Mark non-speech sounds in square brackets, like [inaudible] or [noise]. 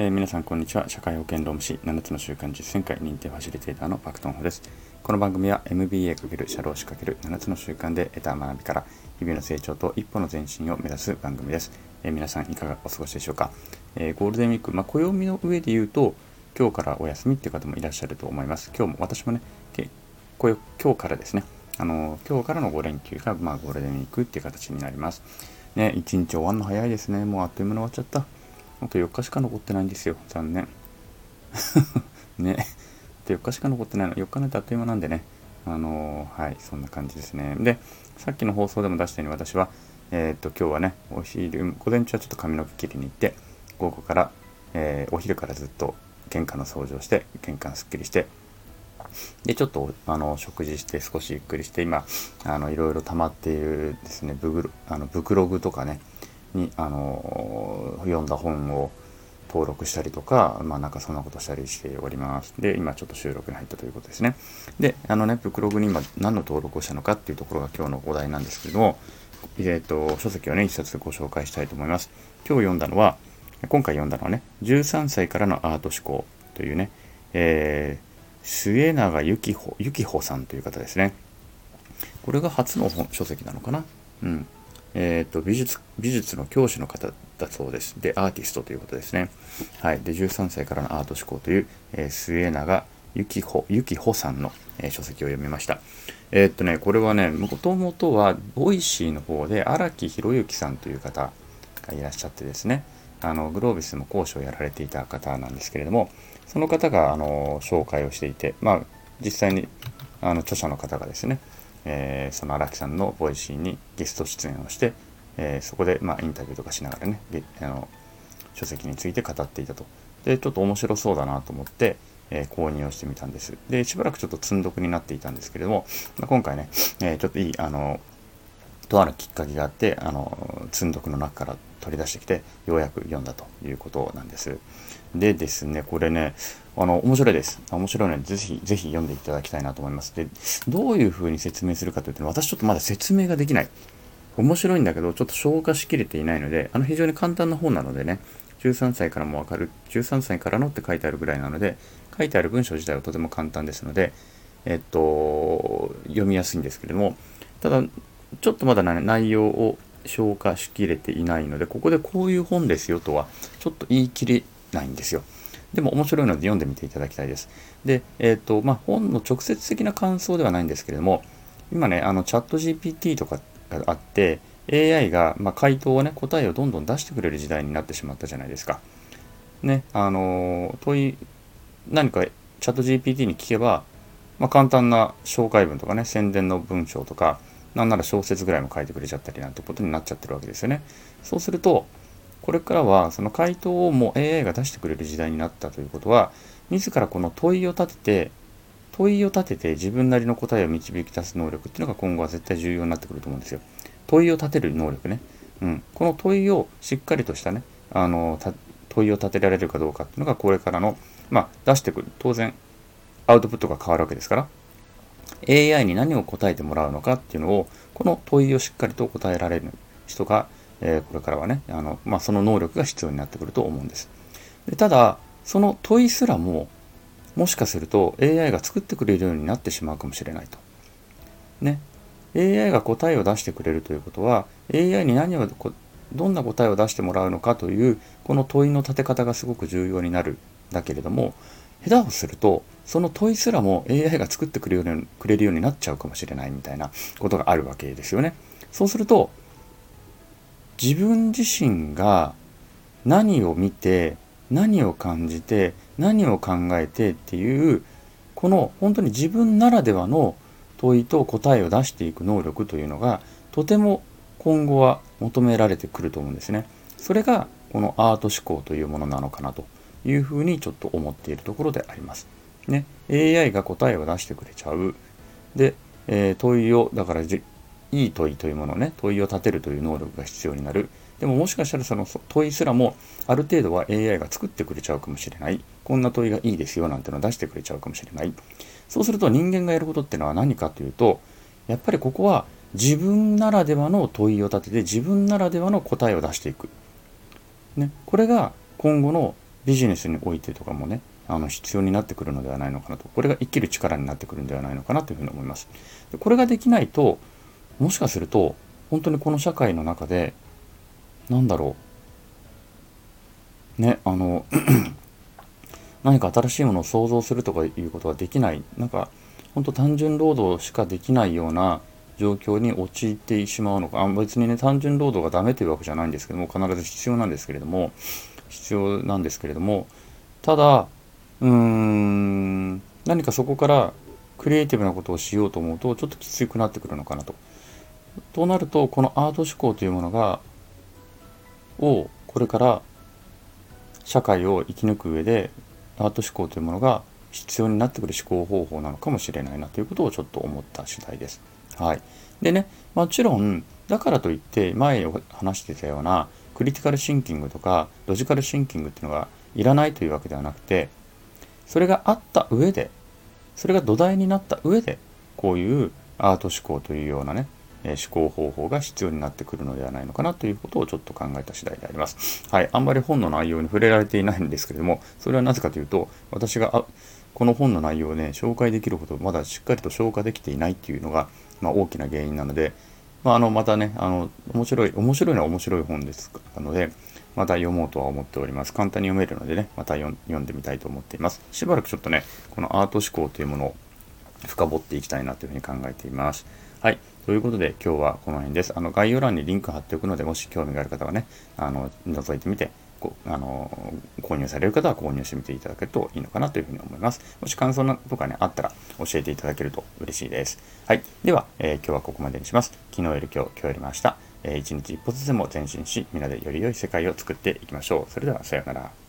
えー、皆さんこんにちは。社会保険労務士7つの習慣実践会認定ファシリテーターのパクトンホです。この番組は MBA× 社労士 ×7 つの習慣で得た学びから日々の成長と一歩の前進を目指す番組です、えー、皆さんいかがお過ごしでしょうか、えー、ゴールデンウィーク、まあ、暦の上で言うと今日からお休みっていう方もいらっしゃると思います。今日も私もね今日からですね。あの今日からの5連休が、まあ、ゴールデンウィークっていう形になります。ね一日終わるの早いですね。もうあっという間に終わっちゃった。あと4日しか残ってないんですよ。残念。[laughs] ね。あと4日しか残ってないの。4日なんてあっという間なんでね。あのー、はい、そんな感じですね。で、さっきの放送でも出したように私は、えー、っと、今日はね、お昼、午前中はちょっと髪の毛切りに行って、午後から、えー、お昼からずっと玄関の掃除をして、玄関すっきりして、で、ちょっと、あの、食事して少しゆっくりして、今、あの、いろいろ溜まっているですね、ブグあのブクログとかね、に、あの読んだ本を登録したりとか、まあなんかそんなことしたりしております。で、今ちょっと収録に入ったということですね。で、あのね、ブクログに今何の登録をしたのかっていうところが今日のお題なんですけども、えっ、ー、と、書籍をね、一冊ご紹介したいと思います。今日読んだのは、今回読んだのはね、13歳からのアート思考というね、えー、末永幸穂、幸穂さんという方ですね。これが初の本書籍なのかな？うん。えーと、美術美術の教師の方だそうです。で、アーティストということですね。はい。で、13歳からのアート思考という、えー、末永幸歩、幸歩さんの、えー、書籍を読みました。えー、っとね、これはね、もともとは、ボイシーの方で荒木博之さんという方がいらっしゃってですね、あの、グロービスも講師をやられていた方なんですけれども、その方が、あの、紹介をしていて、まあ、実際に、あの、著者の方がですね、えー、その荒木さんのボイシーにゲスト出演をして、えー、そこで、まあ、インタビューとかしながらねあの書籍について語っていたとでちょっと面白そうだなと思って、えー、購入をしてみたんです。でしばらくちょっと積んどくになっていたんですけれども、まあ、今回ね、えちょっといいあのとあるきっかけがあってあの積んどくの中から取り出してきてようやく読んだということなんですでですねこれねあの、面白いです。面白いので、ぜひ、ぜひ読んでいただきたいなと思います。で、どういうふうに説明するかというと、私ちょっとまだ説明ができない。面白いんだけど、ちょっと消化しきれていないので、あの、非常に簡単な本なのでね、13歳からもわかる、13歳からのって書いてあるぐらいなので、書いてある文章自体はとても簡単ですので、えっと、読みやすいんですけれども、ただ、ちょっとまだ、ね、内容を消化しきれていないので、ここでこういう本ですよとは、ちょっと言い切れないんですよ。でも面白いので読んでみていただきたいです。で、えっ、ー、と、まあ、本の直接的な感想ではないんですけれども、今ね、あの、チャット GPT とかがあって、AI が、まあ、回答をね、答えをどんどん出してくれる時代になってしまったじゃないですか。ね、あの、問い、何かチャット GPT に聞けば、まあ、簡単な紹介文とかね、宣伝の文章とか、なんなら小説ぐらいも書いてくれちゃったりなんてことになっちゃってるわけですよね。そうすると、これからはその回答をもう AI が出してくれる時代になったということは、自らこの問いを立てて、問いを立てて自分なりの答えを導き出す能力っていうのが今後は絶対重要になってくると思うんですよ。問いを立てる能力ね。うん。この問いをしっかりとしたね、あの、問いを立てられるかどうかっていうのがこれからの、まあ、出してくる。当然、アウトプットが変わるわけですから、AI に何を答えてもらうのかっていうのを、この問いをしっかりと答えられる人がえー、これからはね、あの、まあ、その能力が必要になってくると思うんです。でただ、その問いすらも、もしかすると AI が作ってくれるようになってしまうかもしれないと。ね。AI が答えを出してくれるということは、AI に何を、どんな答えを出してもらうのかという、この問いの立て方がすごく重要になるだけれども、下手をすると、その問いすらも AI が作ってくれるくれるようになっちゃうかもしれないみたいなことがあるわけですよね。そうすると、自分自身が何を見て何を感じて何を考えてっていうこの本当に自分ならではの問いと答えを出していく能力というのがとても今後は求められてくると思うんですね。それがこのアート思考というものなのかなというふうにちょっと思っているところであります。ね、AI が答えを出してくれちゃう。で、えー、問いをだからじいい問いというものをね、問いを立てるという能力が必要になる。でももしかしたらその問いすらもある程度は AI が作ってくれちゃうかもしれない。こんな問いがいいですよなんてのを出してくれちゃうかもしれない。そうすると人間がやることってのは何かというと、やっぱりここは自分ならではの問いを立てて自分ならではの答えを出していく。ね、これが今後のビジネスにおいてとかもねあの必要になってくるのではないのかなと。これが生きる力になってくるんではないのかなというふうに思います。でこれができないともしかすると本当にこの社会の中でなんだろう。ねあの [clears throat] 何か新しいものを想像するとかいうことができない。なんか本当単純労働しかできないような状況に陥ってしまうのか。あ別にね単純労働がダメというわけじゃないんですけども必ず必要なんですけれども必要なんですけれどもただうーん何かそこからクリエイティブなことをしようと思うとちょっときつくなってくるのかなと。となるとこのアート思考というものがをこれから社会を生き抜く上でアート思考というものが必要になってくる思考方法なのかもしれないなということをちょっと思った次第です。はい、でねもちろんだからといって前話してたようなクリティカルシンキングとかロジカルシンキングっていうのがいらないというわけではなくてそれがあった上でそれが土台になった上でこういうアート思考というようなね思考方法が必要になってくるのではないのかなということをちょっと考えた次第であります。はい。あんまり本の内容に触れられていないんですけれども、それはなぜかというと、私がこの本の内容をね、紹介できるほどまだしっかりと消化できていないっていうのが、まあ、大きな原因なので、まあ、あのまたね、あの面白い、面白いのは面白い本ですので、また読もうとは思っております。簡単に読めるのでね、また読んでみたいと思っています。しばらくちょっとね、このアート思考というものを深掘っていきたいなというふうに考えています。はい。ということで今日はこの辺です。あの概要欄にリンク貼っておくので、もし興味がある方はね、あの覗いてみてあの購入される方は購入してみていただけるといいのかなというふうに思います。もし感想とかね、あったら教えていただけると嬉しいです。はい。では、えー、今日はここまでにします。昨日より今日、今日よりました。えー、一日一歩ずつでも前進し、皆でより良い世界を作っていきましょう。それでは、さようなら。